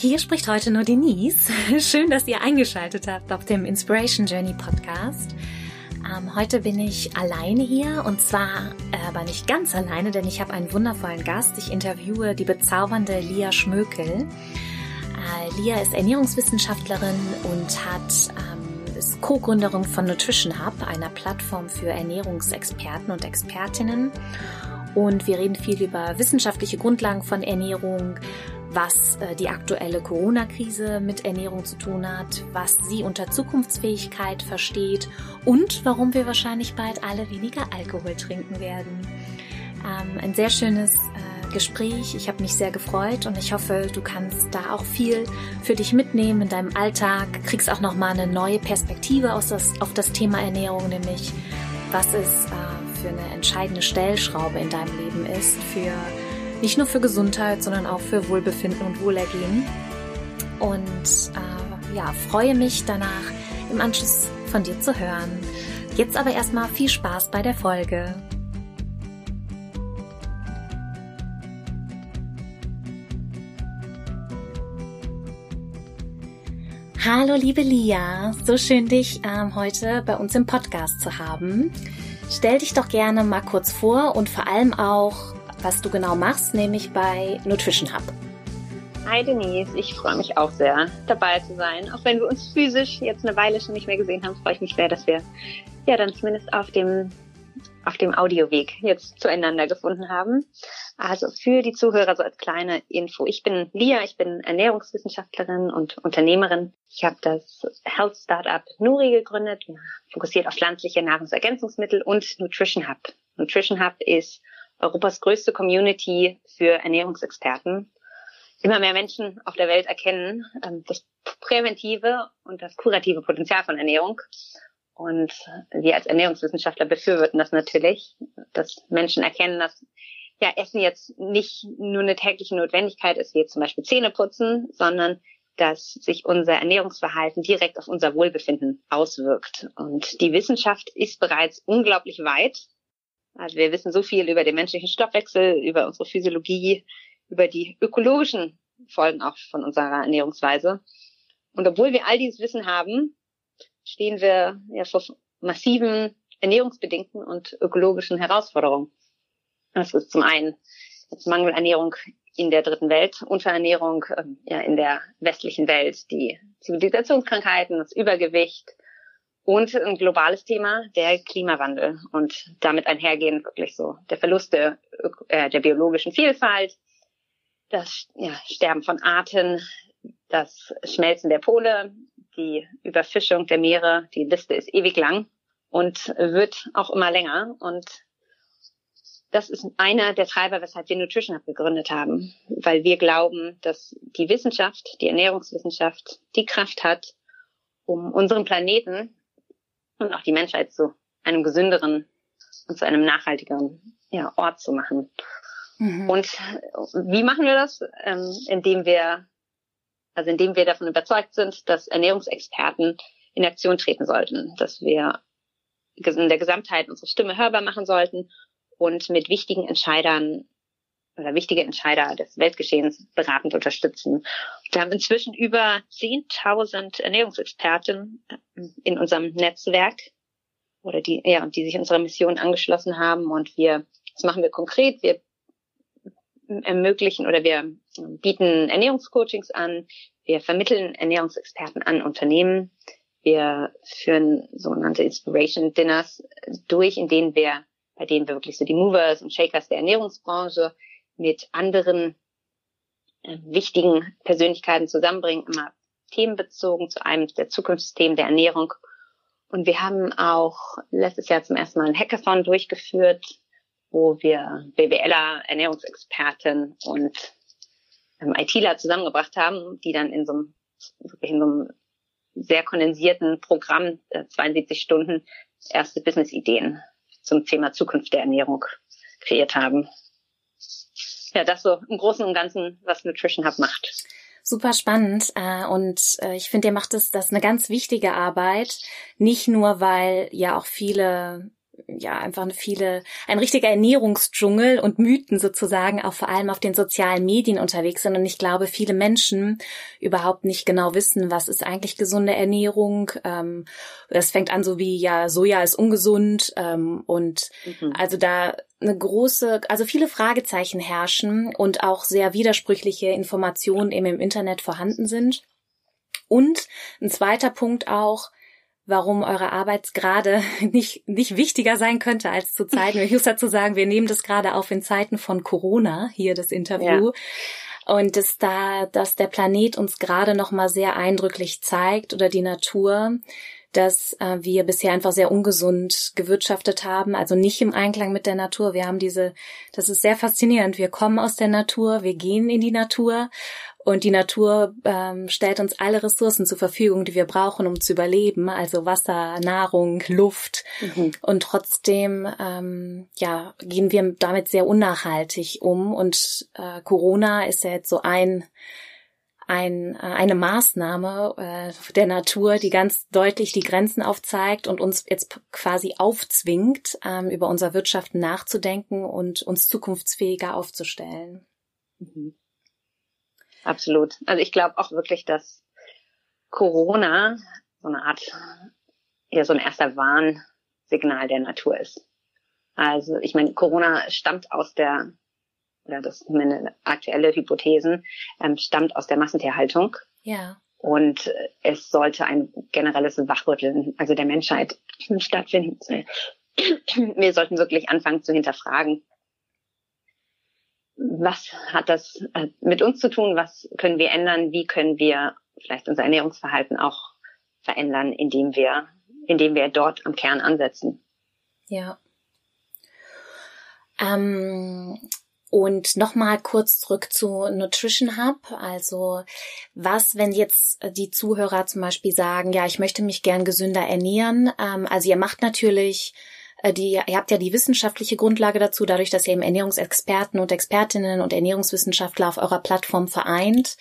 hier spricht heute nur Denise. Schön, dass ihr eingeschaltet habt auf dem Inspiration Journey Podcast. Ähm, heute bin ich alleine hier und zwar äh, aber nicht ganz alleine, denn ich habe einen wundervollen Gast. Ich interviewe die bezaubernde Lia Schmökel. Äh, Lia ist Ernährungswissenschaftlerin und hat ähm, ist Co-Gründerin von Nutrition Hub, einer Plattform für Ernährungsexperten und Expertinnen. Und wir reden viel über wissenschaftliche Grundlagen von Ernährung, was äh, die aktuelle Corona-Krise mit Ernährung zu tun hat, was sie unter Zukunftsfähigkeit versteht und warum wir wahrscheinlich bald alle weniger Alkohol trinken werden. Ähm, ein sehr schönes äh, Gespräch. Ich habe mich sehr gefreut und ich hoffe, du kannst da auch viel für dich mitnehmen in deinem Alltag, kriegst auch nochmal eine neue Perspektive auf das Thema Ernährung, nämlich was es äh, für eine entscheidende Stellschraube in deinem Leben ist, für nicht nur für Gesundheit, sondern auch für Wohlbefinden und Wohlergehen. Und äh, ja, freue mich danach im Anschluss von dir zu hören. Jetzt aber erstmal viel Spaß bei der Folge. Hallo liebe Lia, so schön dich ähm, heute bei uns im Podcast zu haben. Stell dich doch gerne mal kurz vor und vor allem auch, was du genau machst, nämlich bei Nutrition Hub. Hi Denise, ich freue mich auch sehr, dabei zu sein. Auch wenn wir uns physisch jetzt eine Weile schon nicht mehr gesehen haben, freue ich mich sehr, dass wir ja dann zumindest auf dem, auf dem Audioweg jetzt zueinander gefunden haben. Also für die Zuhörer so als kleine Info. Ich bin Lia, ich bin Ernährungswissenschaftlerin und Unternehmerin. Ich habe das Health Startup Nuri gegründet, fokussiert auf pflanzliche Nahrungsergänzungsmittel und Nutrition Hub. Nutrition Hub ist Europas größte Community für Ernährungsexperten. Immer mehr Menschen auf der Welt erkennen ähm, das präventive und das kurative Potenzial von Ernährung. Und wir als Ernährungswissenschaftler befürworten das natürlich, dass Menschen erkennen, dass ja, Essen jetzt nicht nur eine tägliche Notwendigkeit ist, wie zum Beispiel Zähne putzen, sondern dass sich unser Ernährungsverhalten direkt auf unser Wohlbefinden auswirkt. Und die Wissenschaft ist bereits unglaublich weit also wir wissen so viel über den menschlichen Stoffwechsel, über unsere Physiologie, über die ökologischen Folgen auch von unserer Ernährungsweise. Und obwohl wir all dieses Wissen haben, stehen wir ja vor massiven ernährungsbedingten und ökologischen Herausforderungen. Das ist zum einen Mangelernährung in der dritten Welt, Unterernährung ähm, ja, in der westlichen Welt, die Zivilisationskrankheiten, das Übergewicht, und ein globales Thema, der Klimawandel. Und damit einhergehend wirklich so der Verlust der, äh, der biologischen Vielfalt, das ja, Sterben von Arten, das Schmelzen der Pole, die Überfischung der Meere, die Liste ist ewig lang und wird auch immer länger. Und das ist einer der Treiber, weshalb wir Nutrition Hub gegründet haben, weil wir glauben, dass die Wissenschaft, die Ernährungswissenschaft, die Kraft hat, um unseren Planeten und auch die Menschheit zu einem gesünderen und zu einem nachhaltigeren ja, Ort zu machen. Mhm. Und wie machen wir das? Ähm, indem wir, also indem wir davon überzeugt sind, dass Ernährungsexperten in Aktion treten sollten, dass wir in der Gesamtheit unsere Stimme hörbar machen sollten und mit wichtigen Entscheidern oder wichtige Entscheider des Weltgeschehens beratend unterstützen. Wir haben inzwischen über 10.000 Ernährungsexperten äh, in unserem Netzwerk oder die, ja, die sich unserer Mission angeschlossen haben. Und wir, das machen wir konkret. Wir ermöglichen oder wir bieten Ernährungscoachings an. Wir vermitteln Ernährungsexperten an Unternehmen. Wir führen sogenannte Inspiration Dinners durch, in denen wir, bei denen wir wirklich so die Movers und Shakers der Ernährungsbranche mit anderen äh, wichtigen Persönlichkeiten zusammenbringen, immer themenbezogen zu einem der Zukunftsthemen der Ernährung. Und wir haben auch letztes Jahr zum ersten Mal ein Hackathon durchgeführt, wo wir BWLer, Ernährungsexperten und ähm, ITler zusammengebracht haben, die dann in so einem, in so einem sehr kondensierten Programm, äh, 72 Stunden, erste Business-Ideen zum Thema Zukunft der Ernährung kreiert haben. Ja, das so im Großen und Ganzen, was Nutrition Hub macht. Super spannend äh, und äh, ich finde, ihr macht das, das eine ganz wichtige Arbeit, nicht nur weil ja auch viele ja einfach viele, ein richtiger Ernährungsdschungel und Mythen sozusagen auch vor allem auf den sozialen Medien unterwegs sind. Und ich glaube, viele Menschen überhaupt nicht genau wissen, was ist eigentlich gesunde Ernährung. Ähm, das fängt an so wie, ja, Soja ist ungesund. Ähm, und mhm. also da eine große, also viele Fragezeichen herrschen und auch sehr widersprüchliche Informationen eben im Internet vorhanden sind. Und ein zweiter Punkt auch, warum eure Arbeit gerade nicht, nicht wichtiger sein könnte als zu Zeiten. Ich muss dazu sagen, wir nehmen das gerade auf in Zeiten von Corona, hier das Interview. Ja. Und dass da, dass der Planet uns gerade noch mal sehr eindrücklich zeigt oder die Natur, dass äh, wir bisher einfach sehr ungesund gewirtschaftet haben, also nicht im Einklang mit der Natur. Wir haben diese, das ist sehr faszinierend. Wir kommen aus der Natur, wir gehen in die Natur und die Natur ähm, stellt uns alle Ressourcen zur Verfügung, die wir brauchen, um zu überleben, also Wasser, Nahrung, Luft. Mhm. Und trotzdem, ähm, ja, gehen wir damit sehr unnachhaltig um. Und äh, Corona ist ja jetzt so ein ein, äh, eine Maßnahme äh, der Natur, die ganz deutlich die Grenzen aufzeigt und uns jetzt quasi aufzwingt, ähm, über unser Wirtschaften nachzudenken und uns zukunftsfähiger aufzustellen. Mhm. Absolut. Also ich glaube auch wirklich, dass Corona so eine Art, ja, so ein erster Warnsignal der Natur ist. Also ich meine, Corona stammt aus der, oder das ist meine aktuelle Hypothesen, ähm, stammt aus der Massentierhaltung. Ja. Und es sollte ein generelles Wachrütteln, also der Menschheit stattfinden. Wir sollten wirklich anfangen zu hinterfragen, was hat das äh, mit uns zu tun? Was können wir ändern? Wie können wir vielleicht unser Ernährungsverhalten auch verändern, indem wir, indem wir dort am Kern ansetzen? Ja. Ähm, und nochmal kurz zurück zu Nutrition Hub. Also was, wenn jetzt die Zuhörer zum Beispiel sagen, ja, ich möchte mich gern gesünder ernähren. Ähm, also ihr macht natürlich die, ihr habt ja die wissenschaftliche Grundlage dazu, dadurch, dass ihr eben Ernährungsexperten und Expertinnen und Ernährungswissenschaftler auf eurer Plattform vereint.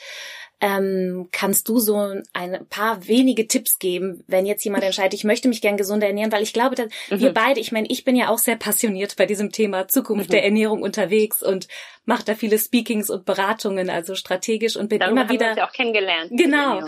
Ähm, kannst du so ein paar wenige Tipps geben, wenn jetzt jemand entscheidet, ich möchte mich gern gesund ernähren, weil ich glaube, dass mhm. wir beide, ich meine, ich bin ja auch sehr passioniert bei diesem Thema Zukunft mhm. der Ernährung unterwegs und mache da viele Speakings und Beratungen, also strategisch und bin Darüber immer wieder haben wir uns ja auch kennengelernt. Genau.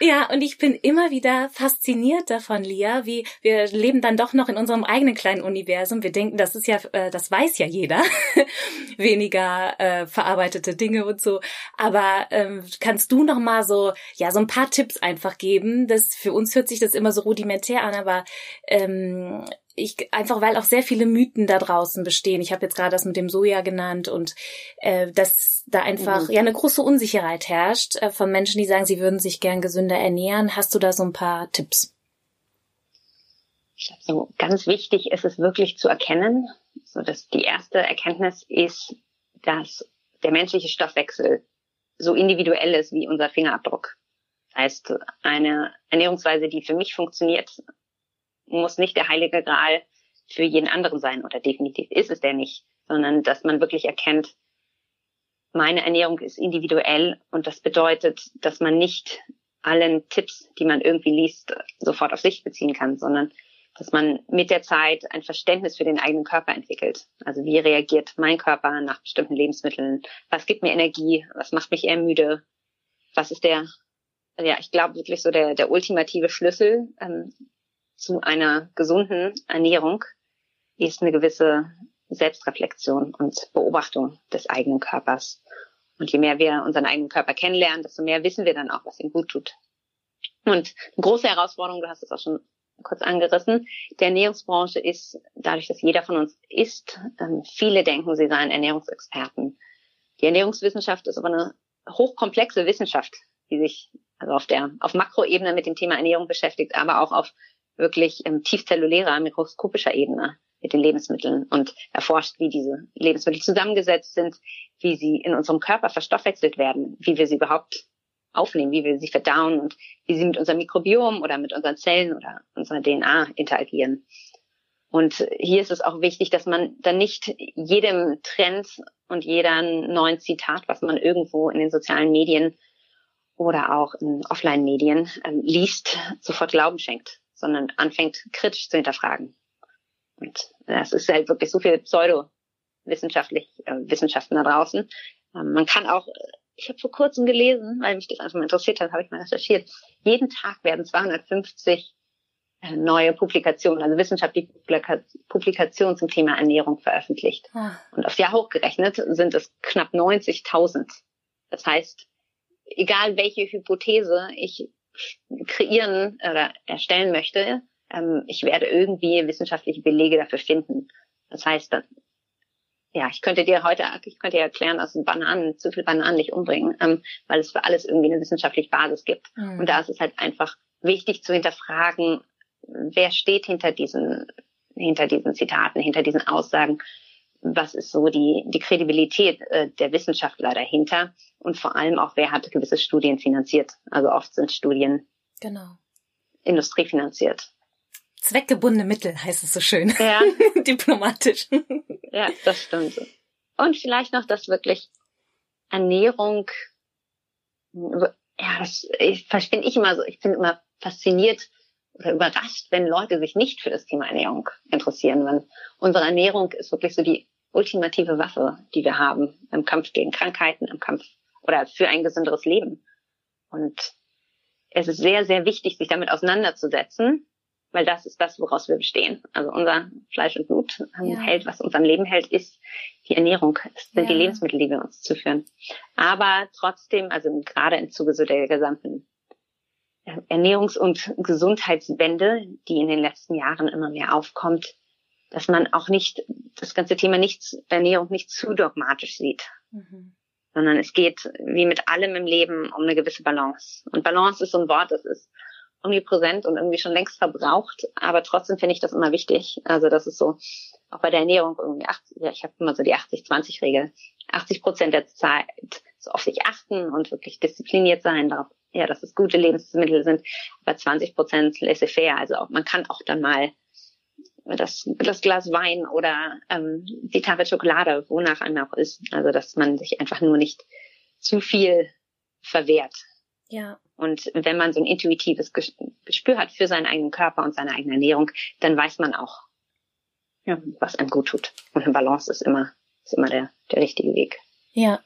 Ja, und ich bin immer wieder fasziniert davon, Lia, wie wir leben dann doch noch in unserem eigenen kleinen Universum. Wir denken, das ist ja, äh, das weiß ja jeder, weniger äh, verarbeitete Dinge und so. Aber ähm, kannst du noch mal so, ja, so ein paar Tipps einfach geben? Das für uns hört sich das immer so rudimentär an, aber ähm, ich einfach weil auch sehr viele Mythen da draußen bestehen. Ich habe jetzt gerade das mit dem Soja genannt und äh, dass da einfach mhm. ja eine große Unsicherheit herrscht äh, von Menschen, die sagen, sie würden sich gern gesünder ernähren. Hast du da so ein paar Tipps? Ich glaube, so ganz wichtig ist es wirklich zu erkennen. So dass die erste Erkenntnis ist, dass der menschliche Stoffwechsel so individuell ist wie unser Fingerabdruck. Das heißt, eine Ernährungsweise, die für mich funktioniert, muss nicht der heilige Gral für jeden anderen sein oder definitiv ist es der nicht, sondern dass man wirklich erkennt, meine Ernährung ist individuell und das bedeutet, dass man nicht allen Tipps, die man irgendwie liest, sofort auf sich beziehen kann, sondern dass man mit der Zeit ein Verständnis für den eigenen Körper entwickelt. Also wie reagiert mein Körper nach bestimmten Lebensmitteln? Was gibt mir Energie? Was macht mich eher müde? Was ist der, ja, ich glaube wirklich so der, der ultimative Schlüssel, ähm, zu einer gesunden Ernährung ist eine gewisse Selbstreflexion und Beobachtung des eigenen Körpers. Und je mehr wir unseren eigenen Körper kennenlernen, desto mehr wissen wir dann auch, was ihm gut tut. Und eine große Herausforderung, du hast es auch schon kurz angerissen, der Ernährungsbranche ist, dadurch, dass jeder von uns isst, ähm, viele denken, sie seien Ernährungsexperten. Die Ernährungswissenschaft ist aber eine hochkomplexe Wissenschaft, die sich also auf der auf Makroebene mit dem Thema Ernährung beschäftigt, aber auch auf wirklich ähm, tiefzellulärer, mikroskopischer Ebene mit den Lebensmitteln und erforscht, wie diese Lebensmittel zusammengesetzt sind, wie sie in unserem Körper verstoffwechselt werden, wie wir sie überhaupt aufnehmen, wie wir sie verdauen und wie sie mit unserem Mikrobiom oder mit unseren Zellen oder unserer DNA interagieren. Und hier ist es auch wichtig, dass man dann nicht jedem Trend und jeder neuen Zitat, was man irgendwo in den sozialen Medien oder auch in Offline-Medien ähm, liest, sofort Glauben schenkt, sondern anfängt kritisch zu hinterfragen. Und das ist halt wirklich so viel pseudo-wissenschaftlich äh, Wissenschaften da draußen. Ähm, man kann auch, ich habe vor kurzem gelesen, weil mich das einfach mal interessiert hat, habe ich mal recherchiert. Jeden Tag werden 250 äh, neue Publikationen, also wissenschaftliche Publikationen zum Thema Ernährung veröffentlicht. Ah. Und aufs Jahr hochgerechnet sind es knapp 90.000. Das heißt, egal welche Hypothese ich kreieren oder erstellen möchte, ähm, ich werde irgendwie wissenschaftliche Belege dafür finden. Das heißt, ja, ich könnte dir heute, ich könnte dir erklären, dass Bananen, zu viel Bananen nicht umbringen, ähm, weil es für alles irgendwie eine wissenschaftliche Basis gibt. Mhm. Und da ist es halt einfach wichtig zu hinterfragen, wer steht hinter diesen, hinter diesen Zitaten, hinter diesen Aussagen, was ist so die, die Kredibilität äh, der Wissenschaftler dahinter und vor allem auch, wer hat gewisse Studien finanziert. Also oft sind Studien genau. industriefinanziert. Zweckgebundene Mittel heißt es so schön. Ja. Diplomatisch. Ja, das stimmt. Und vielleicht noch, dass wirklich Ernährung, ja, das finde ich immer so, ich bin immer fasziniert oder überrascht, wenn Leute sich nicht für das Thema Ernährung interessieren. Weil unsere Ernährung ist wirklich so die ultimative Waffe, die wir haben im Kampf gegen Krankheiten, im Kampf oder für ein gesünderes Leben. Und es ist sehr, sehr wichtig, sich damit auseinanderzusetzen weil das ist das, woraus wir bestehen. Also unser Fleisch und Blut ähm, ja. hält, was uns am Leben hält, ist die Ernährung, es sind ja. die Lebensmittel, die wir uns zuführen. Aber trotzdem, also gerade im Zuge so der gesamten äh, Ernährungs- und Gesundheitswende, die in den letzten Jahren immer mehr aufkommt, dass man auch nicht das ganze Thema nicht, Ernährung nicht zu dogmatisch sieht. Mhm. Sondern es geht, wie mit allem im Leben, um eine gewisse Balance. Und Balance ist so ein Wort, das ist omnipräsent und irgendwie schon längst verbraucht, aber trotzdem finde ich das immer wichtig. Also das ist so, auch bei der Ernährung irgendwie 80, ja, ich habe immer so die 80-20-Regel. 80 Prozent der Zeit so auf sich achten und wirklich diszipliniert sein, darauf, ja, dass es gute Lebensmittel sind, aber 20 Prozent laissez-faire. Also auch, man kann auch dann mal das, das Glas Wein oder ähm, die Tafel Schokolade, wonach einem auch ist. Also dass man sich einfach nur nicht zu viel verwehrt. Ja. Und wenn man so ein intuitives Gespür hat für seinen eigenen Körper und seine eigene Ernährung, dann weiß man auch, ja, was einem gut tut. Und eine Balance ist immer, ist immer der, der richtige Weg. Ja.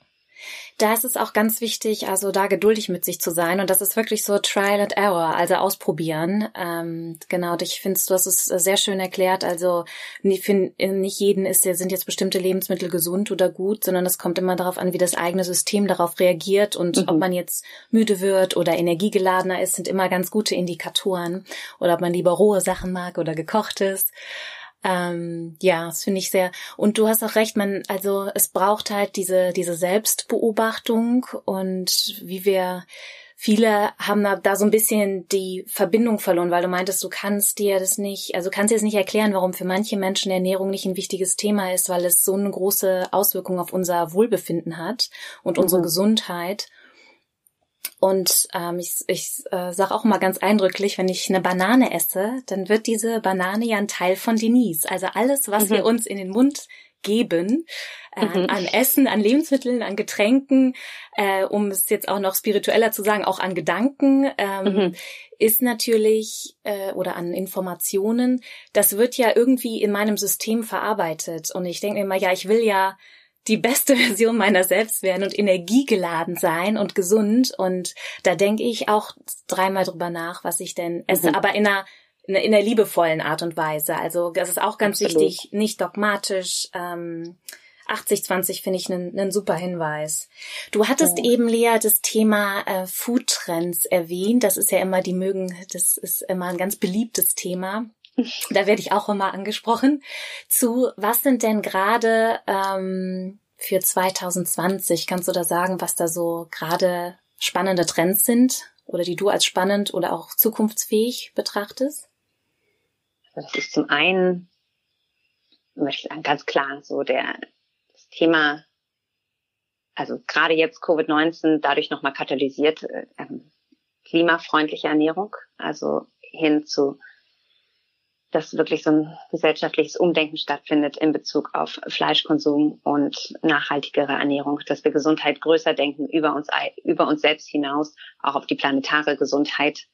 Da ist es auch ganz wichtig, also da geduldig mit sich zu sein. Und das ist wirklich so Trial and Error, also ausprobieren. Ähm, genau, ich finde, du hast es sehr schön erklärt. Also nicht, nicht jeden ist, sind jetzt bestimmte Lebensmittel gesund oder gut, sondern es kommt immer darauf an, wie das eigene System darauf reagiert und mhm. ob man jetzt müde wird oder energiegeladener ist, sind immer ganz gute Indikatoren. Oder ob man lieber rohe Sachen mag oder gekochtes. Ähm, ja, das finde ich sehr. Und du hast auch recht, man, also es braucht halt diese, diese Selbstbeobachtung und wie wir, viele haben da so ein bisschen die Verbindung verloren, weil du meintest, du kannst dir das nicht, also kannst dir das nicht erklären, warum für manche Menschen Ernährung nicht ein wichtiges Thema ist, weil es so eine große Auswirkung auf unser Wohlbefinden hat und mhm. unsere Gesundheit. Und ähm, ich, ich äh, sage auch mal ganz eindrücklich, wenn ich eine Banane esse, dann wird diese Banane ja ein Teil von Denise. Also alles, was mhm. wir uns in den Mund geben, äh, mhm. an Essen, an Lebensmitteln, an Getränken, äh, um es jetzt auch noch spiritueller zu sagen, auch an Gedanken, ähm, mhm. ist natürlich, äh, oder an Informationen, das wird ja irgendwie in meinem System verarbeitet. Und ich denke mir immer, ja, ich will ja die beste Version meiner selbst werden und energiegeladen sein und gesund. Und da denke ich auch dreimal drüber nach, was ich denn esse, mhm. aber in einer in einer liebevollen Art und Weise. Also das ist auch ganz Absolut. wichtig, nicht dogmatisch. Ähm, 80-20 finde ich einen, einen super Hinweis. Du hattest ja. eben, Lea, das Thema äh, Foodtrends erwähnt. Das ist ja immer, die mögen, das ist immer ein ganz beliebtes Thema. Da werde ich auch immer angesprochen, zu was sind denn gerade ähm, für 2020, kannst du da sagen, was da so gerade spannende Trends sind oder die du als spannend oder auch zukunftsfähig betrachtest? Das ist zum einen, würde ich sagen, ganz klar so der, das Thema also gerade jetzt Covid-19 dadurch nochmal katalysiert, äh, ähm, klimafreundliche Ernährung, also hin zu dass wirklich so ein gesellschaftliches Umdenken stattfindet in Bezug auf Fleischkonsum und nachhaltigere Ernährung, dass wir Gesundheit größer denken, über uns, über uns selbst hinaus, auch auf die planetare Gesundheit.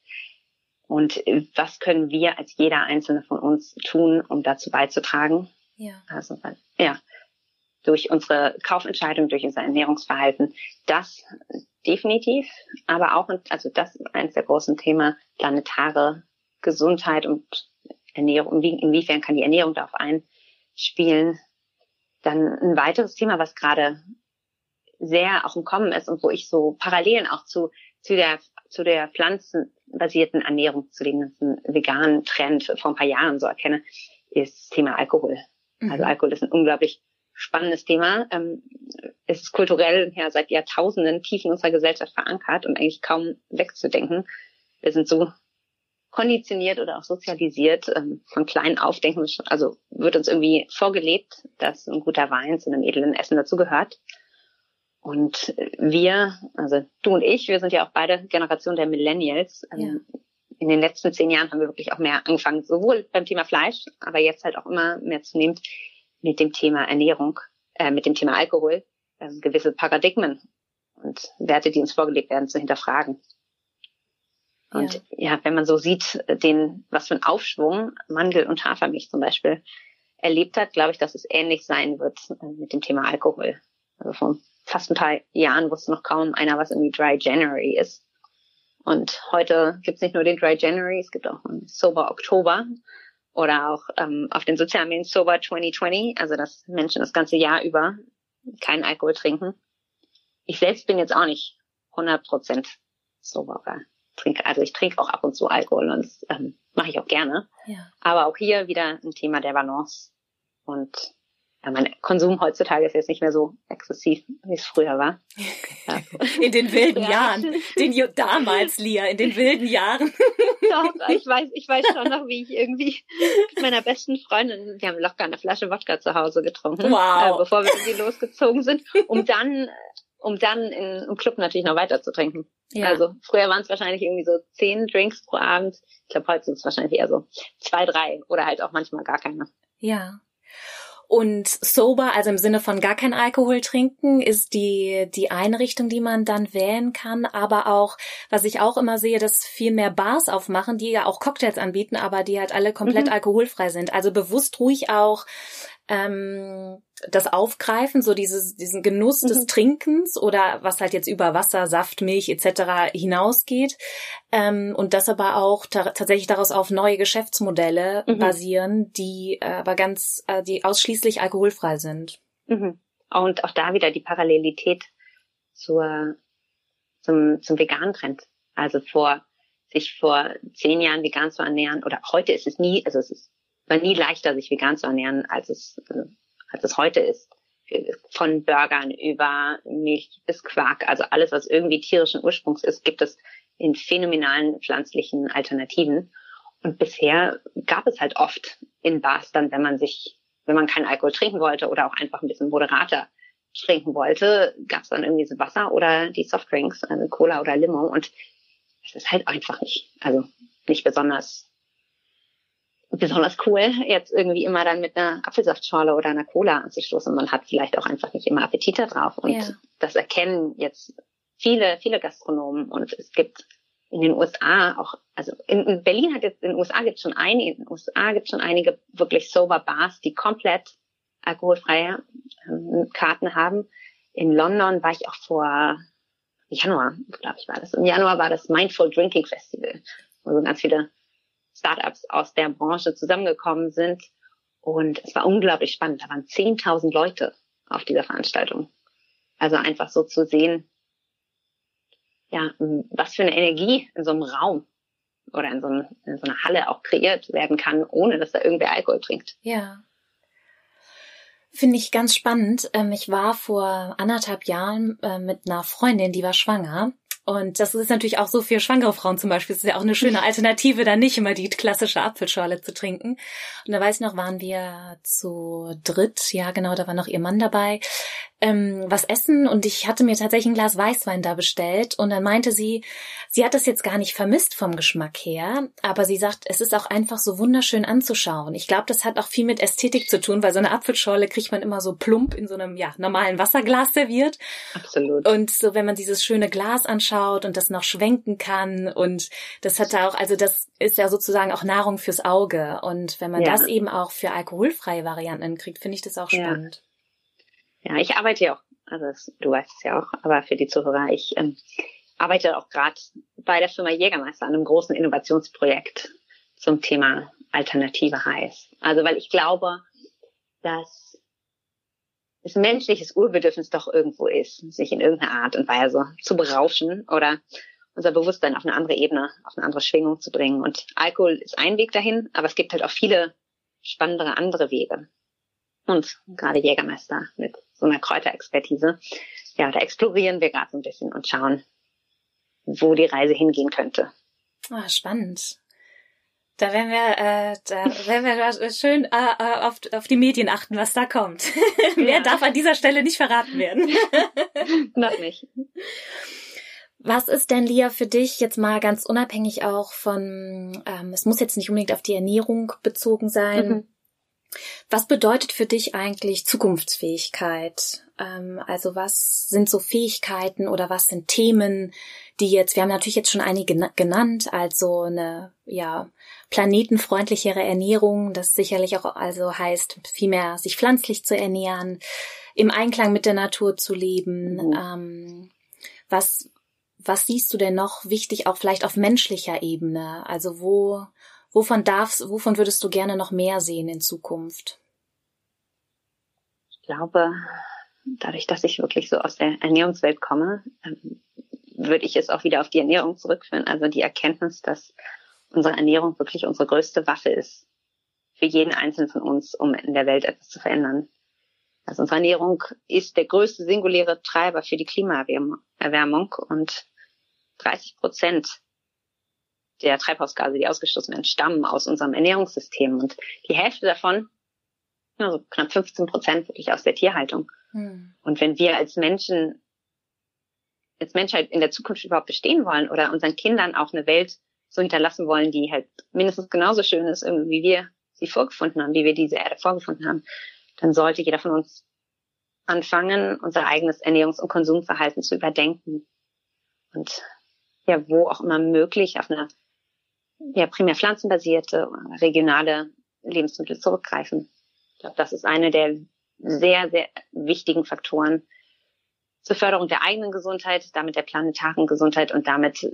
Und was können wir als jeder einzelne von uns tun, um dazu beizutragen? Ja. Also, ja, durch unsere Kaufentscheidung, durch unser Ernährungsverhalten, das definitiv, aber auch, also das ist eines der großen Themen, planetare Gesundheit und Ernährung, inwiefern kann die Ernährung darauf einspielen. Dann ein weiteres Thema, was gerade sehr auch im Kommen ist und wo ich so Parallelen auch zu, zu der, zu der pflanzenbasierten Ernährung, zu dem ganzen veganen Trend vor ein paar Jahren so erkenne, ist das Thema Alkohol. Mhm. Also Alkohol ist ein unglaublich spannendes Thema. Ähm, es ist kulturell ja seit Jahrtausenden tief in unserer Gesellschaft verankert und eigentlich kaum wegzudenken. Wir sind so konditioniert oder auch sozialisiert. Ähm, von klein auf denken wir schon, also wird uns irgendwie vorgelebt, dass ein guter Wein zu einem edlen Essen dazugehört. Und wir, also du und ich, wir sind ja auch beide Generation der Millennials. Ähm, ja. In den letzten zehn Jahren haben wir wirklich auch mehr angefangen, sowohl beim Thema Fleisch, aber jetzt halt auch immer mehr zunehmend mit dem Thema Ernährung, äh, mit dem Thema Alkohol, äh, gewisse Paradigmen und Werte, die uns vorgelebt werden, zu hinterfragen. Und ja. ja, wenn man so sieht, den, was für ein Aufschwung Mandel- und Hafermilch zum Beispiel erlebt hat, glaube ich, dass es ähnlich sein wird äh, mit dem Thema Alkohol. Also vor fast ein paar Jahren wusste noch kaum einer, was irgendwie Dry January ist. Und heute gibt es nicht nur den Dry January, es gibt auch einen Sober Oktober oder auch ähm, auf den sozialen Medien Sober 2020, also dass Menschen das ganze Jahr über keinen Alkohol trinken. Ich selbst bin jetzt auch nicht 100 Prozent sober trinke, also ich trinke auch ab und zu Alkohol und das ähm, mache ich auch gerne. Ja. Aber auch hier wieder ein Thema der Balance. Und ja, mein Konsum heutzutage ist jetzt nicht mehr so exzessiv, wie es früher war. Ja. In den wilden ja. Jahren. Den damals, Lia, in den wilden Jahren. Doch, ich weiß, ich weiß schon noch, wie ich irgendwie mit meiner besten Freundin, wir haben locker eine Flasche Wodka zu Hause getrunken, wow. äh, bevor wir irgendwie losgezogen sind, um dann um dann in, im Club natürlich noch weiter zu trinken. Ja. Also früher waren es wahrscheinlich irgendwie so zehn Drinks pro Abend. Ich glaube, heute sind es wahrscheinlich eher so zwei, drei oder halt auch manchmal gar keine. Ja. Und sober, also im Sinne von gar kein Alkohol trinken, ist die, die Einrichtung, die man dann wählen kann. Aber auch, was ich auch immer sehe, dass viel mehr Bars aufmachen, die ja auch Cocktails anbieten, aber die halt alle komplett mhm. alkoholfrei sind. Also bewusst ruhig auch ähm, das Aufgreifen, so dieses, diesen Genuss des mhm. Trinkens oder was halt jetzt über Wasser, Saft, Milch etc. hinausgeht ähm, und das aber auch ta tatsächlich daraus auf neue Geschäftsmodelle mhm. basieren, die äh, aber ganz, äh, die ausschließlich alkoholfrei sind. Mhm. Und auch da wieder die Parallelität zur, zum, zum veganen Trend. Also vor sich vor zehn Jahren vegan zu ernähren oder heute ist es nie, also es ist war nie leichter, sich vegan zu ernähren, als es, äh, als es heute ist. Von Burgern über Milch bis Quark, also alles, was irgendwie tierischen Ursprungs ist, gibt es in phänomenalen pflanzlichen Alternativen. Und bisher gab es halt oft in Bars dann, wenn man sich, wenn man keinen Alkohol trinken wollte oder auch einfach ein bisschen moderater trinken wollte, gab es dann irgendwie so Wasser oder die Softdrinks, also Cola oder Limo. Und es ist halt einfach nicht, also nicht besonders besonders cool, jetzt irgendwie immer dann mit einer Apfelsaftschorle oder einer Cola anzustoßen. Man hat vielleicht auch einfach nicht immer Appetit darauf. Und ja. das erkennen jetzt viele, viele Gastronomen. Und es gibt in den USA auch, also in, in Berlin hat jetzt, in den USA gibt es schon einige, in den USA gibt schon einige wirklich sober Bars, die komplett alkoholfreie ähm, Karten haben. In London war ich auch vor Januar, glaube ich, war das. Im Januar war das Mindful Drinking Festival, wo so ganz viele Startups aus der Branche zusammengekommen sind. Und es war unglaublich spannend. Da waren 10.000 Leute auf dieser Veranstaltung. Also einfach so zu sehen, ja, was für eine Energie in so einem Raum oder in so, einem, in so einer Halle auch kreiert werden kann, ohne dass da irgendwer Alkohol trinkt. Ja. Finde ich ganz spannend. Ähm, ich war vor anderthalb Jahren äh, mit einer Freundin, die war schwanger und das ist natürlich auch so für schwangere Frauen zum Beispiel. Das ist ja auch eine schöne Alternative, da nicht immer die klassische Apfelschorle zu trinken. Und da weiß ich noch, waren wir zu dritt. Ja, genau, da war noch ihr Mann dabei. Ähm, was essen und ich hatte mir tatsächlich ein Glas Weißwein da bestellt und dann meinte sie, sie hat es jetzt gar nicht vermisst vom Geschmack her, aber sie sagt, es ist auch einfach so wunderschön anzuschauen. Ich glaube, das hat auch viel mit Ästhetik zu tun, weil so eine Apfelschorle kriegt man immer so plump in so einem ja normalen Wasserglas serviert. Absolut. Und so wenn man dieses schöne Glas anschaut und das noch schwenken kann und das hat da auch, also das ist ja sozusagen auch Nahrung fürs Auge und wenn man ja. das eben auch für alkoholfreie Varianten kriegt, finde ich das auch spannend. Ja. Ja, ich arbeite ja auch, also du weißt es ja auch, aber für die Zuhörer, ich ähm, arbeite auch gerade bei der Firma Jägermeister an einem großen Innovationsprojekt zum Thema alternative Reis. Also weil ich glaube, dass es menschliches Urbedürfnis doch irgendwo ist, sich in irgendeiner Art und Weise zu berauschen oder unser Bewusstsein auf eine andere Ebene, auf eine andere Schwingung zu bringen. Und Alkohol ist ein Weg dahin, aber es gibt halt auch viele spannendere andere Wege. Und gerade Jägermeister mit so einer Kräuterexpertise. Ja, da explorieren wir gerade so ein bisschen und schauen, wo die Reise hingehen könnte. Ah, spannend. Da werden wir, äh, da werden wir schön äh, äh auf, auf die Medien achten, was da kommt. Ja. Mehr darf an dieser Stelle nicht verraten werden. Noch nicht. Was ist denn, Lia, für dich jetzt mal ganz unabhängig auch von, ähm, es muss jetzt nicht unbedingt auf die Ernährung bezogen sein, mhm. Was bedeutet für dich eigentlich Zukunftsfähigkeit? Ähm, also was sind so Fähigkeiten oder was sind Themen, die jetzt, wir haben natürlich jetzt schon einige genannt, also eine, ja, planetenfreundlichere Ernährung, das sicherlich auch also heißt, vielmehr sich pflanzlich zu ernähren, im Einklang mit der Natur zu leben. Mhm. Ähm, was, was siehst du denn noch wichtig, auch vielleicht auf menschlicher Ebene? Also wo, Wovon darfst, wovon würdest du gerne noch mehr sehen in Zukunft? Ich glaube, dadurch, dass ich wirklich so aus der Ernährungswelt komme, ähm, würde ich es auch wieder auf die Ernährung zurückführen. Also die Erkenntnis, dass unsere Ernährung wirklich unsere größte Waffe ist für jeden Einzelnen von uns, um in der Welt etwas zu verändern. Also unsere Ernährung ist der größte singuläre Treiber für die Klimaerwärmung und 30 Prozent der Treibhausgase, die ausgestoßen werden, stammen aus unserem Ernährungssystem. Und die Hälfte davon, also knapp 15 Prozent, wirklich aus der Tierhaltung. Hm. Und wenn wir als Menschen, als Menschheit in der Zukunft überhaupt bestehen wollen oder unseren Kindern auch eine Welt so hinterlassen wollen, die halt mindestens genauso schön ist, wie wir sie vorgefunden haben, wie wir diese Erde vorgefunden haben, dann sollte jeder von uns anfangen, unser eigenes Ernährungs- und Konsumverhalten zu überdenken. Und ja, wo auch immer möglich, auf eine ja, primär pflanzenbasierte, regionale Lebensmittel zurückgreifen. Ich glaube, das ist eine der sehr, sehr wichtigen Faktoren zur Förderung der eigenen Gesundheit, damit der planetaren Gesundheit und damit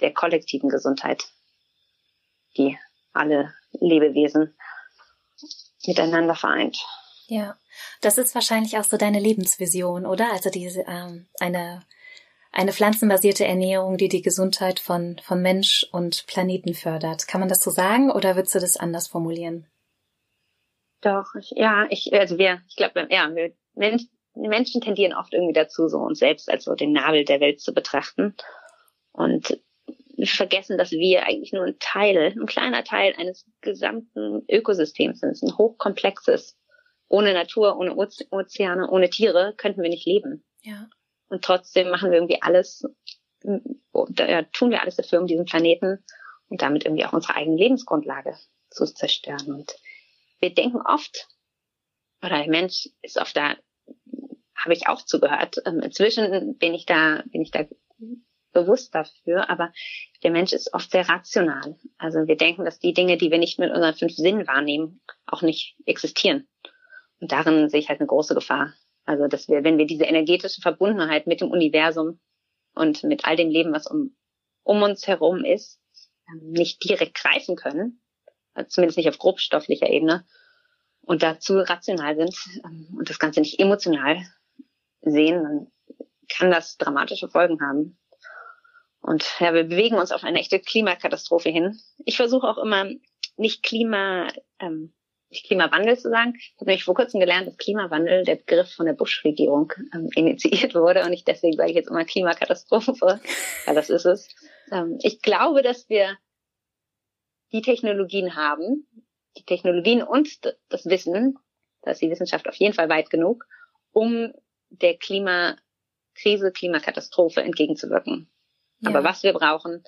der kollektiven Gesundheit, die alle Lebewesen miteinander vereint. Ja, das ist wahrscheinlich auch so deine Lebensvision, oder? Also diese ähm, eine eine pflanzenbasierte Ernährung, die die Gesundheit von, von Mensch und Planeten fördert. Kann man das so sagen oder würdest du das anders formulieren? Doch, ich, ja, ich, also wir, ich glaube, ja, wir Menschen, Menschen tendieren oft irgendwie dazu, so uns selbst als so den Nabel der Welt zu betrachten. Und vergessen, dass wir eigentlich nur ein Teil, ein kleiner Teil eines gesamten Ökosystems sind. Es ist ein hochkomplexes. Ohne Natur, ohne Ozeane, ohne Tiere könnten wir nicht leben. Ja. Und trotzdem machen wir irgendwie alles, tun wir alles dafür, um diesen Planeten und damit irgendwie auch unsere eigene Lebensgrundlage zu zerstören. Und wir denken oft, oder der Mensch ist oft da, habe ich auch zugehört. Ähm, inzwischen bin ich da, bin ich da bewusst dafür, aber der Mensch ist oft sehr rational. Also wir denken, dass die Dinge, die wir nicht mit unseren fünf Sinnen wahrnehmen, auch nicht existieren. Und darin sehe ich halt eine große Gefahr, also, dass wir, wenn wir diese energetische Verbundenheit mit dem Universum und mit all dem Leben, was um, um uns herum ist, ähm, nicht direkt greifen können, also zumindest nicht auf grobstofflicher Ebene, und dazu rational sind ähm, und das Ganze nicht emotional sehen, dann kann das dramatische Folgen haben. Und ja, wir bewegen uns auf eine echte Klimakatastrophe hin. Ich versuche auch immer nicht Klima ähm, Klimawandel zu sagen. Ich habe nämlich vor kurzem gelernt, dass Klimawandel der Begriff von der Bush-Regierung ähm, initiiert wurde und ich deswegen sage ich jetzt immer Klimakatastrophe, weil das ist es. Ähm, ich glaube, dass wir die Technologien haben, die Technologien und das Wissen, da ist die Wissenschaft auf jeden Fall weit genug, um der Klimakrise, Klimakatastrophe entgegenzuwirken. Ja. Aber was wir brauchen,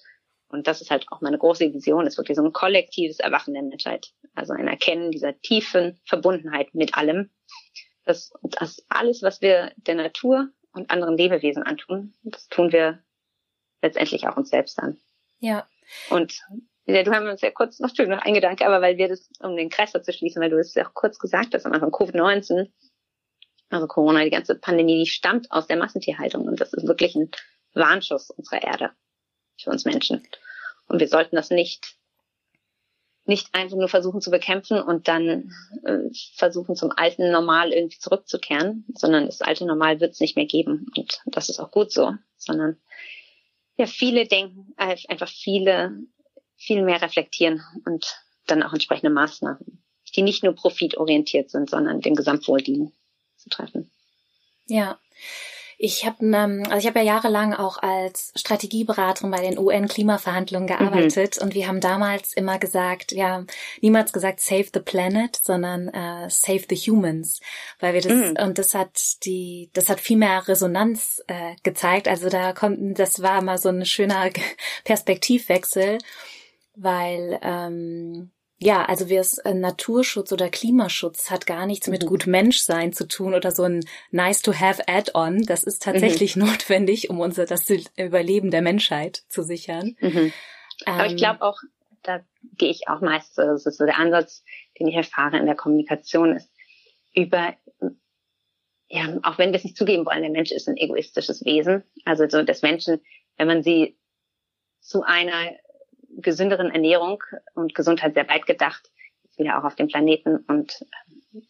und das ist halt auch meine große Vision, ist wirklich so ein kollektives Erwachen der Menschheit. Also ein Erkennen dieser tiefen Verbundenheit mit allem. Das, das alles, was wir der Natur und anderen Lebewesen antun, das tun wir letztendlich auch uns selbst an. Ja. Und ja, du haben uns ja kurz noch, noch ein Gedanke, aber weil wir das, um den Kreis zu schließen, weil du es ja auch kurz gesagt hast am Anfang, Covid-19, also Corona, die ganze Pandemie, die stammt aus der Massentierhaltung und das ist wirklich ein Warnschuss unserer Erde für uns Menschen. Und wir sollten das nicht nicht einfach nur versuchen zu bekämpfen und dann äh, versuchen zum alten Normal irgendwie zurückzukehren, sondern das alte Normal wird es nicht mehr geben und das ist auch gut so, sondern ja viele denken äh, einfach viele viel mehr reflektieren und dann auch entsprechende Maßnahmen, die nicht nur profitorientiert sind, sondern dem Gesamtwohl dienen, zu treffen. Ja. Ich habe ähm, also ich habe ja jahrelang auch als Strategieberaterin bei den UN-Klimaverhandlungen mhm. gearbeitet mhm. und wir haben damals immer gesagt, ja, niemals gesagt Save the Planet, sondern äh, Save the Humans, weil wir das mhm. und das hat die, das hat viel mehr Resonanz äh, gezeigt. Also da kommt, das war mal so ein schöner Perspektivwechsel, weil ähm, ja, also wir es äh, Naturschutz oder Klimaschutz hat gar nichts mit mhm. gut Menschsein zu tun oder so ein nice to have add-on. Das ist tatsächlich mhm. notwendig, um unser das Überleben der Menschheit zu sichern. Mhm. Aber ähm, ich glaube auch, da gehe ich auch meist, das ist so der Ansatz, den ich erfahre in der Kommunikation, ist über ja, auch wenn wir es nicht zugeben wollen, der Mensch ist ein egoistisches Wesen. Also so, dass Menschen, wenn man sie zu einer gesünderen Ernährung und Gesundheit sehr weit gedacht, wieder auch auf dem Planeten und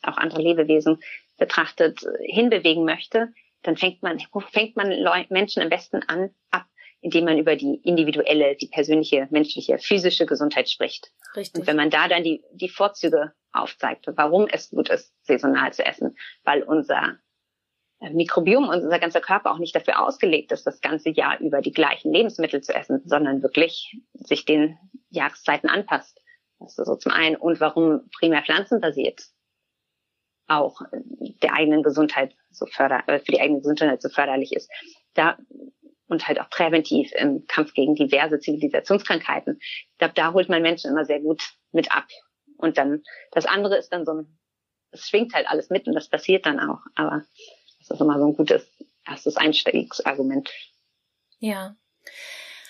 auch andere Lebewesen betrachtet, hinbewegen möchte, dann fängt man, fängt man Menschen am besten an, ab, indem man über die individuelle, die persönliche, menschliche, physische Gesundheit spricht. Richtig. Und wenn man da dann die, die Vorzüge aufzeigt, warum es gut ist, saisonal zu essen, weil unser äh, Mikrobiom und unser ganzer Körper auch nicht dafür ausgelegt ist, das ganze Jahr über die gleichen Lebensmittel zu essen, sondern wirklich sich den Jahreszeiten anpasst. Das ist so zum einen. Und warum primär pflanzenbasiert auch der eigenen Gesundheit so förder, äh, für die eigene Gesundheit so förderlich ist. Da, und halt auch präventiv im Kampf gegen diverse Zivilisationskrankheiten. Ich glaube, da holt man Menschen immer sehr gut mit ab. Und dann, das andere ist dann so ein, es schwingt halt alles mit und das passiert dann auch. Aber das ist immer so ein gutes erstes Einstiegsargument. Ja.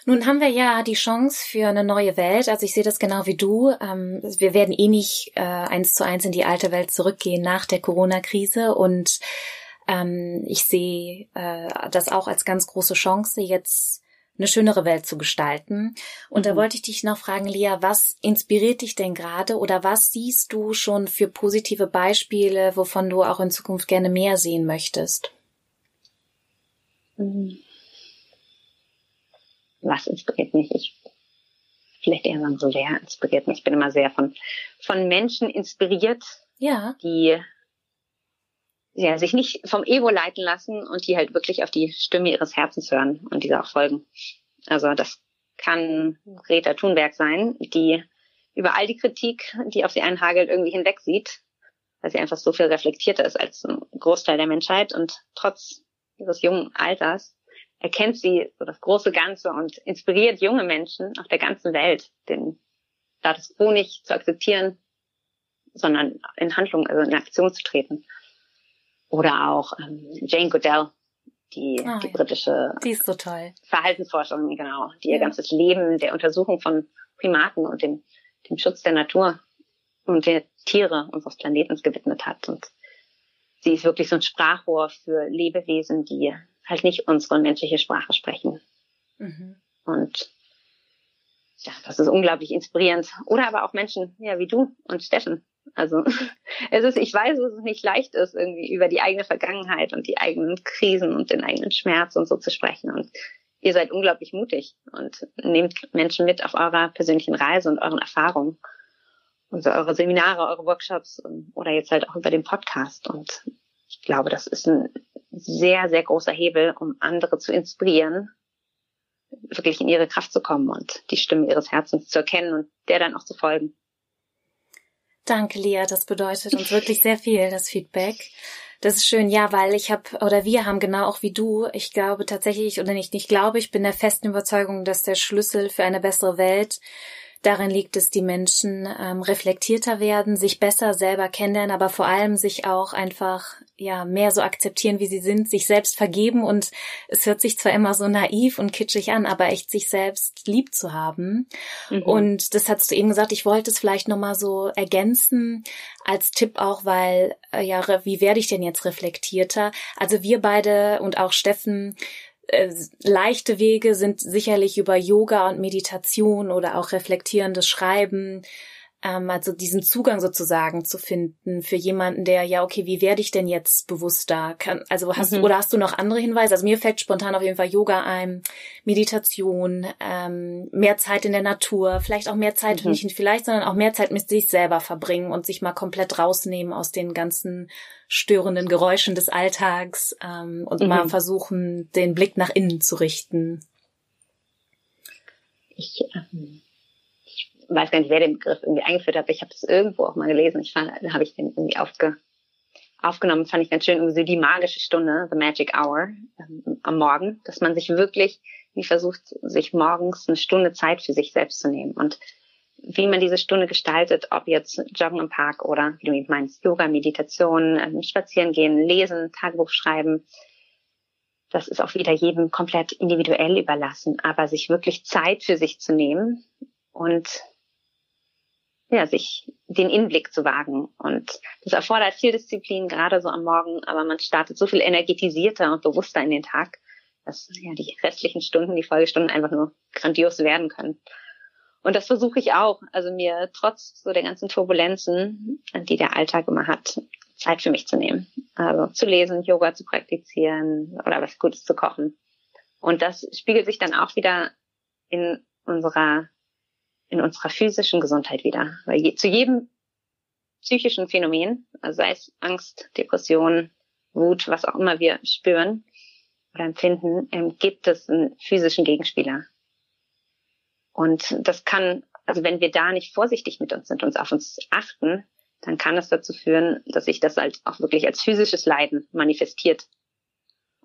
Nun haben wir ja die Chance für eine neue Welt. Also ich sehe das genau wie du. Ähm, wir werden eh nicht äh, eins zu eins in die alte Welt zurückgehen nach der Corona-Krise und ähm, ich sehe äh, das auch als ganz große Chance, jetzt eine schönere Welt zu gestalten. Und mhm. da wollte ich dich noch fragen, Lia, was inspiriert dich denn gerade oder was siehst du schon für positive Beispiele, wovon du auch in Zukunft gerne mehr sehen möchtest? Mhm. Was inspiriert mich? Ich vielleicht eher sagen, so wer inspiriert mich. Ich bin immer sehr von, von Menschen inspiriert, ja. die ja, sich nicht vom Ego leiten lassen und die halt wirklich auf die Stimme ihres Herzens hören und dieser auch folgen. Also das kann Greta Thunberg sein, die über all die Kritik, die auf sie einhagelt, irgendwie hinweg sieht, weil sie einfach so viel reflektierter ist als ein Großteil der Menschheit und trotz ihres jungen Alters erkennt sie so das große Ganze und inspiriert junge Menschen auf der ganzen Welt, den Status quo nicht zu akzeptieren, sondern in Handlung, also in Aktion zu treten. Oder auch ähm, Jane Goodell, die, oh, die britische die ist so toll. Verhaltensforscherin, genau, die ihr ganzes Leben der Untersuchung von Primaten und dem, dem Schutz der Natur und der Tiere unseres Planetens gewidmet hat. Und sie ist wirklich so ein Sprachrohr für Lebewesen, die halt nicht unsere menschliche Sprache sprechen. Mhm. Und ja, das ist unglaublich inspirierend. Oder aber auch Menschen, ja, wie du und Steffen, also es ist, ich weiß, dass es nicht leicht ist, irgendwie über die eigene Vergangenheit und die eigenen Krisen und den eigenen Schmerz und so zu sprechen. Und ihr seid unglaublich mutig und nehmt Menschen mit auf eurer persönlichen Reise und euren Erfahrungen. Und so eure Seminare, eure Workshops oder jetzt halt auch über den Podcast. Und ich glaube, das ist ein sehr, sehr großer Hebel, um andere zu inspirieren, wirklich in ihre Kraft zu kommen und die Stimme ihres Herzens zu erkennen und der dann auch zu folgen. Danke, Lia. Das bedeutet uns wirklich sehr viel, das Feedback. Das ist schön, ja, weil ich habe oder wir haben genau auch wie du, ich glaube tatsächlich oder nicht, nicht glaube, ich bin der festen Überzeugung, dass der Schlüssel für eine bessere Welt Darin liegt es, die Menschen ähm, reflektierter werden, sich besser selber kennenlernen, aber vor allem sich auch einfach ja mehr so akzeptieren, wie sie sind, sich selbst vergeben und es hört sich zwar immer so naiv und kitschig an, aber echt sich selbst lieb zu haben. Mhm. Und das hast du eben gesagt, ich wollte es vielleicht nochmal so ergänzen als Tipp auch, weil äh, ja, wie werde ich denn jetzt reflektierter? Also wir beide und auch Steffen äh, leichte Wege sind sicherlich über Yoga und Meditation oder auch reflektierendes Schreiben, ähm, also diesen Zugang sozusagen zu finden für jemanden, der ja, okay, wie werde ich denn jetzt bewusster? Kann, also hast mhm. du oder hast du noch andere Hinweise? Also mir fällt spontan auf jeden Fall Yoga ein, Meditation, ähm, mehr Zeit in der Natur, vielleicht auch mehr Zeit, mhm. nicht vielleicht, sondern auch mehr Zeit mit sich selber verbringen und sich mal komplett rausnehmen aus den ganzen störenden Geräuschen des Alltags ähm, und mhm. mal versuchen, den Blick nach innen zu richten. Ich ähm weiß gar nicht, wer den Begriff irgendwie eingeführt hat, ich habe es irgendwo auch mal gelesen. Ich fand, da habe ich den irgendwie aufge, aufgenommen, fand ich ganz schön, irgendwie so die magische Stunde, the magic hour ähm, am Morgen, dass man sich wirklich, wie versucht, sich morgens eine Stunde Zeit für sich selbst zu nehmen. Und wie man diese Stunde gestaltet, ob jetzt Joggen im Park oder, wie du meinst, Yoga, Meditation, ähm, Spazieren gehen, Lesen, Tagebuch schreiben, das ist auch wieder jedem komplett individuell überlassen, aber sich wirklich Zeit für sich zu nehmen und ja, sich den Inblick zu wagen. Und das erfordert viel Disziplin, gerade so am Morgen, aber man startet so viel energetisierter und bewusster in den Tag, dass ja die restlichen Stunden, die Folgestunden einfach nur grandios werden können. Und das versuche ich auch, also mir trotz so der ganzen Turbulenzen, die der Alltag immer hat, Zeit für mich zu nehmen. Also zu lesen, Yoga zu praktizieren oder was Gutes zu kochen. Und das spiegelt sich dann auch wieder in unserer in unserer physischen Gesundheit wieder. Weil je, zu jedem psychischen Phänomen, also sei es Angst, Depression, Wut, was auch immer wir spüren oder empfinden, ähm, gibt es einen physischen Gegenspieler. Und das kann, also wenn wir da nicht vorsichtig mit uns sind, uns auf uns achten, dann kann es dazu führen, dass sich das halt auch wirklich als physisches Leiden manifestiert.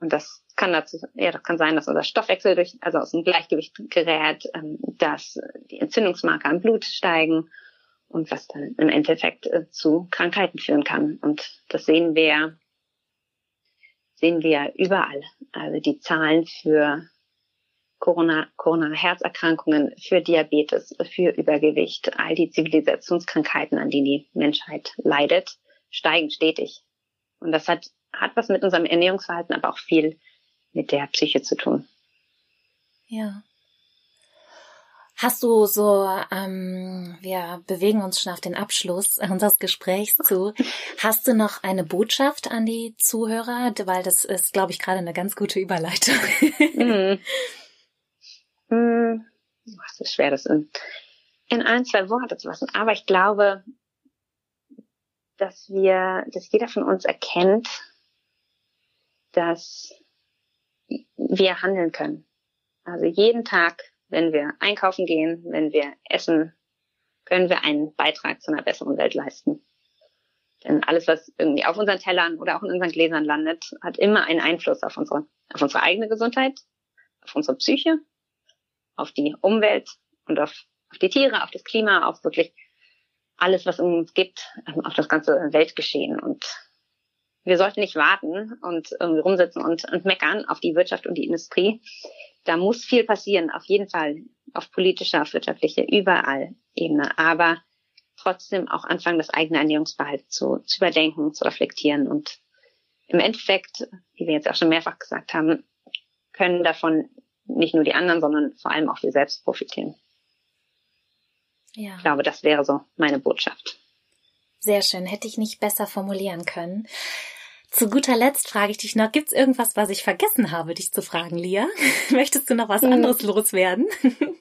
Und das kann dazu, ja, das kann sein, dass unser Stoffwechsel durch, also aus dem Gleichgewicht gerät, ähm, dass die Entzündungsmarker im Blut steigen und was dann im Endeffekt äh, zu Krankheiten führen kann. Und das sehen wir, sehen wir überall. Also die Zahlen für Corona, Corona-Herzerkrankungen, für Diabetes, für Übergewicht, all die Zivilisationskrankheiten, an denen die Menschheit leidet, steigen stetig. Und das hat hat was mit unserem Ernährungsverhalten, aber auch viel mit der Psyche zu tun. Ja. Hast du so, ähm, wir bewegen uns schon auf den Abschluss unseres Gesprächs zu. Hast du noch eine Botschaft an die Zuhörer? Weil das ist, glaube ich, gerade eine ganz gute Überleitung. mm. Mm. Es ist schwer, das in, in ein, zwei Worte zu fassen. Aber ich glaube, dass wir, dass jeder von uns erkennt, dass wir handeln können. Also jeden Tag, wenn wir einkaufen gehen, wenn wir essen, können wir einen Beitrag zu einer besseren Welt leisten. Denn alles, was irgendwie auf unseren Tellern oder auch in unseren Gläsern landet, hat immer einen Einfluss auf unsere, auf unsere eigene Gesundheit, auf unsere Psyche, auf die Umwelt und auf, auf die Tiere, auf das Klima, auf wirklich alles, was uns gibt, auf das ganze Weltgeschehen. Und wir sollten nicht warten und irgendwie rumsitzen und, und meckern auf die Wirtschaft und die Industrie. Da muss viel passieren, auf jeden Fall, auf politischer, auf wirtschaftlicher, überall Ebene. Aber trotzdem auch anfangen, das eigene Ernährungsverhalten zu, zu überdenken, zu reflektieren. Und im Endeffekt, wie wir jetzt auch schon mehrfach gesagt haben, können davon nicht nur die anderen, sondern vor allem auch wir selbst profitieren. Ja. Ich glaube, das wäre so meine Botschaft. Sehr schön, hätte ich nicht besser formulieren können. Zu guter Letzt frage ich dich noch, gibt es irgendwas, was ich vergessen habe, dich zu fragen, Lia? Möchtest du noch was hm. anderes loswerden?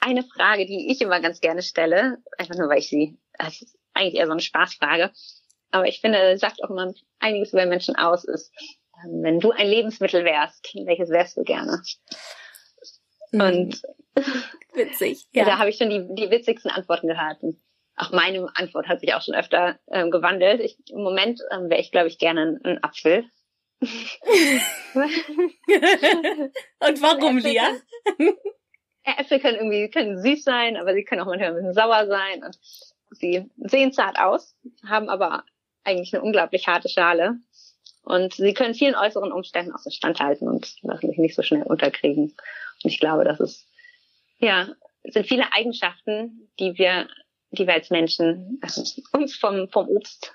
Eine Frage, die ich immer ganz gerne stelle, einfach nur weil ich sie, das ist eigentlich eher so eine Spaßfrage, aber ich finde, sagt auch immer einiges über Menschen aus, ist, ähm, wenn du ein Lebensmittel wärst, welches wärst du gerne? Hm. Und witzig, ja. da habe ich schon die, die witzigsten Antworten gehört. Auch meine Antwort hat sich auch schon öfter ähm, gewandelt. Ich, Im Moment ähm, wäre ich, glaube ich, gerne ein, Apfel. Und warum, Äpfel Lia? können- Äpfel können irgendwie können süß sein, aber sie können auch manchmal ein bisschen sauer sein. Und sie sehen zart aus, haben aber eigentlich eine unglaublich harte Schale. Und sie können vielen äußeren Umständen auch so standhalten und lassen sich nicht so schnell unterkriegen. Und ich glaube, das ist, ja, es sind viele Eigenschaften, die wir, die wir als Menschen also uns vom, vom Obst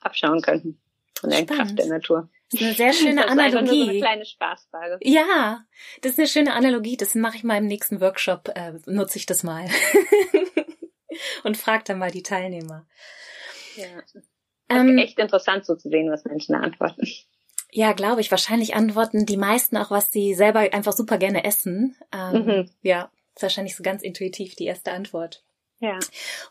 abschauen könnten. Von der Spannend. Kraft der Natur. Das ist eine sehr schöne das ist einfach nur so eine Analogie. kleine Spaßfrage. Ja, das ist eine schöne Analogie. Das mache ich mal im nächsten Workshop, äh, nutze ich das mal. Und frag dann mal die Teilnehmer. Ja. Ähm, Echt interessant so zu sehen, was Menschen antworten. ja, glaube ich. Wahrscheinlich antworten die meisten auch, was sie selber einfach super gerne essen. Ähm, Mhm. Ja, ist wahrscheinlich so ganz intuitiv die erste Antwort. Ja.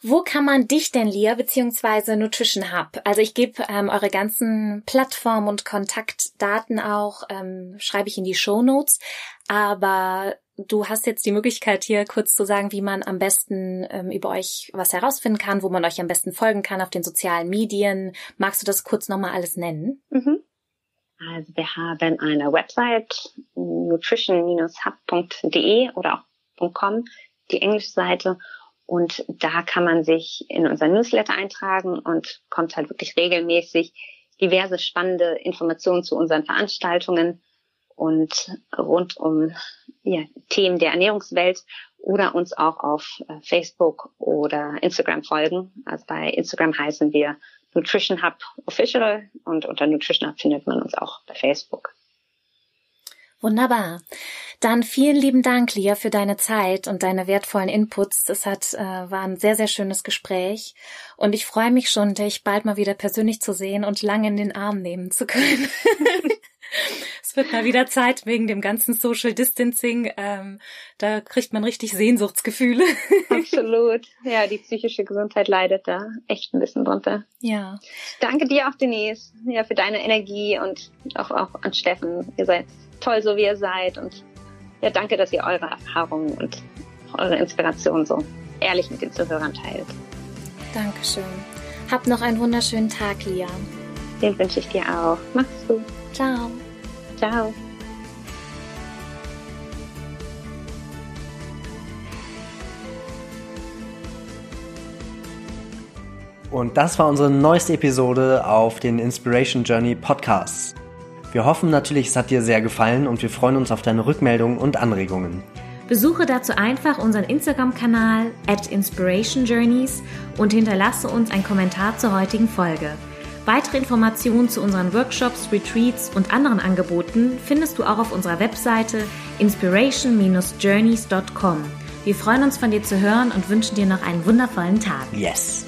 Wo kann man dich denn, Lia, beziehungsweise Nutrition Hub? Also ich gebe ähm, eure ganzen Plattformen und Kontaktdaten auch, ähm, schreibe ich in die Show Notes. Aber du hast jetzt die Möglichkeit hier kurz zu sagen, wie man am besten ähm, über euch was herausfinden kann, wo man euch am besten folgen kann auf den sozialen Medien. Magst du das kurz nochmal alles nennen? Mhm. Also wir haben eine Website nutrition-hub.de oder auch .com, die englische Seite. Und da kann man sich in unser Newsletter eintragen und kommt halt wirklich regelmäßig diverse spannende Informationen zu unseren Veranstaltungen und rund um ja, Themen der Ernährungswelt oder uns auch auf äh, Facebook oder Instagram folgen. Also bei Instagram heißen wir Nutrition Hub Official und unter Nutrition Hub findet man uns auch bei Facebook. Wunderbar. Dann vielen lieben Dank, Lia, für deine Zeit und deine wertvollen Inputs. Das hat, äh, war ein sehr, sehr schönes Gespräch. Und ich freue mich schon, dich bald mal wieder persönlich zu sehen und lange in den Arm nehmen zu können. es wird mal wieder Zeit wegen dem ganzen Social Distancing. Ähm, da kriegt man richtig Sehnsuchtsgefühle. Absolut. Ja, die psychische Gesundheit leidet da echt ein bisschen drunter. ja. Danke dir auch, Denise, ja, für deine Energie und auch, auch an Steffen. Ihr seid toll, so wie ihr seid. Und ja, danke, dass ihr eure Erfahrungen und eure Inspiration so ehrlich mit den Zuhörern teilt. Dankeschön. Hab noch einen wunderschönen Tag, Lia. Den wünsche ich dir auch. Mach's gut. Ciao. Ciao. Und das war unsere neueste Episode auf den Inspiration Journey Podcasts. Wir hoffen natürlich, es hat dir sehr gefallen und wir freuen uns auf deine Rückmeldungen und Anregungen. Besuche dazu einfach unseren Instagram-Kanal at Inspiration Journeys und hinterlasse uns einen Kommentar zur heutigen Folge. Weitere Informationen zu unseren Workshops, Retreats und anderen Angeboten findest du auch auf unserer Webseite inspiration-journeys.com. Wir freuen uns von dir zu hören und wünschen dir noch einen wundervollen Tag. Yes!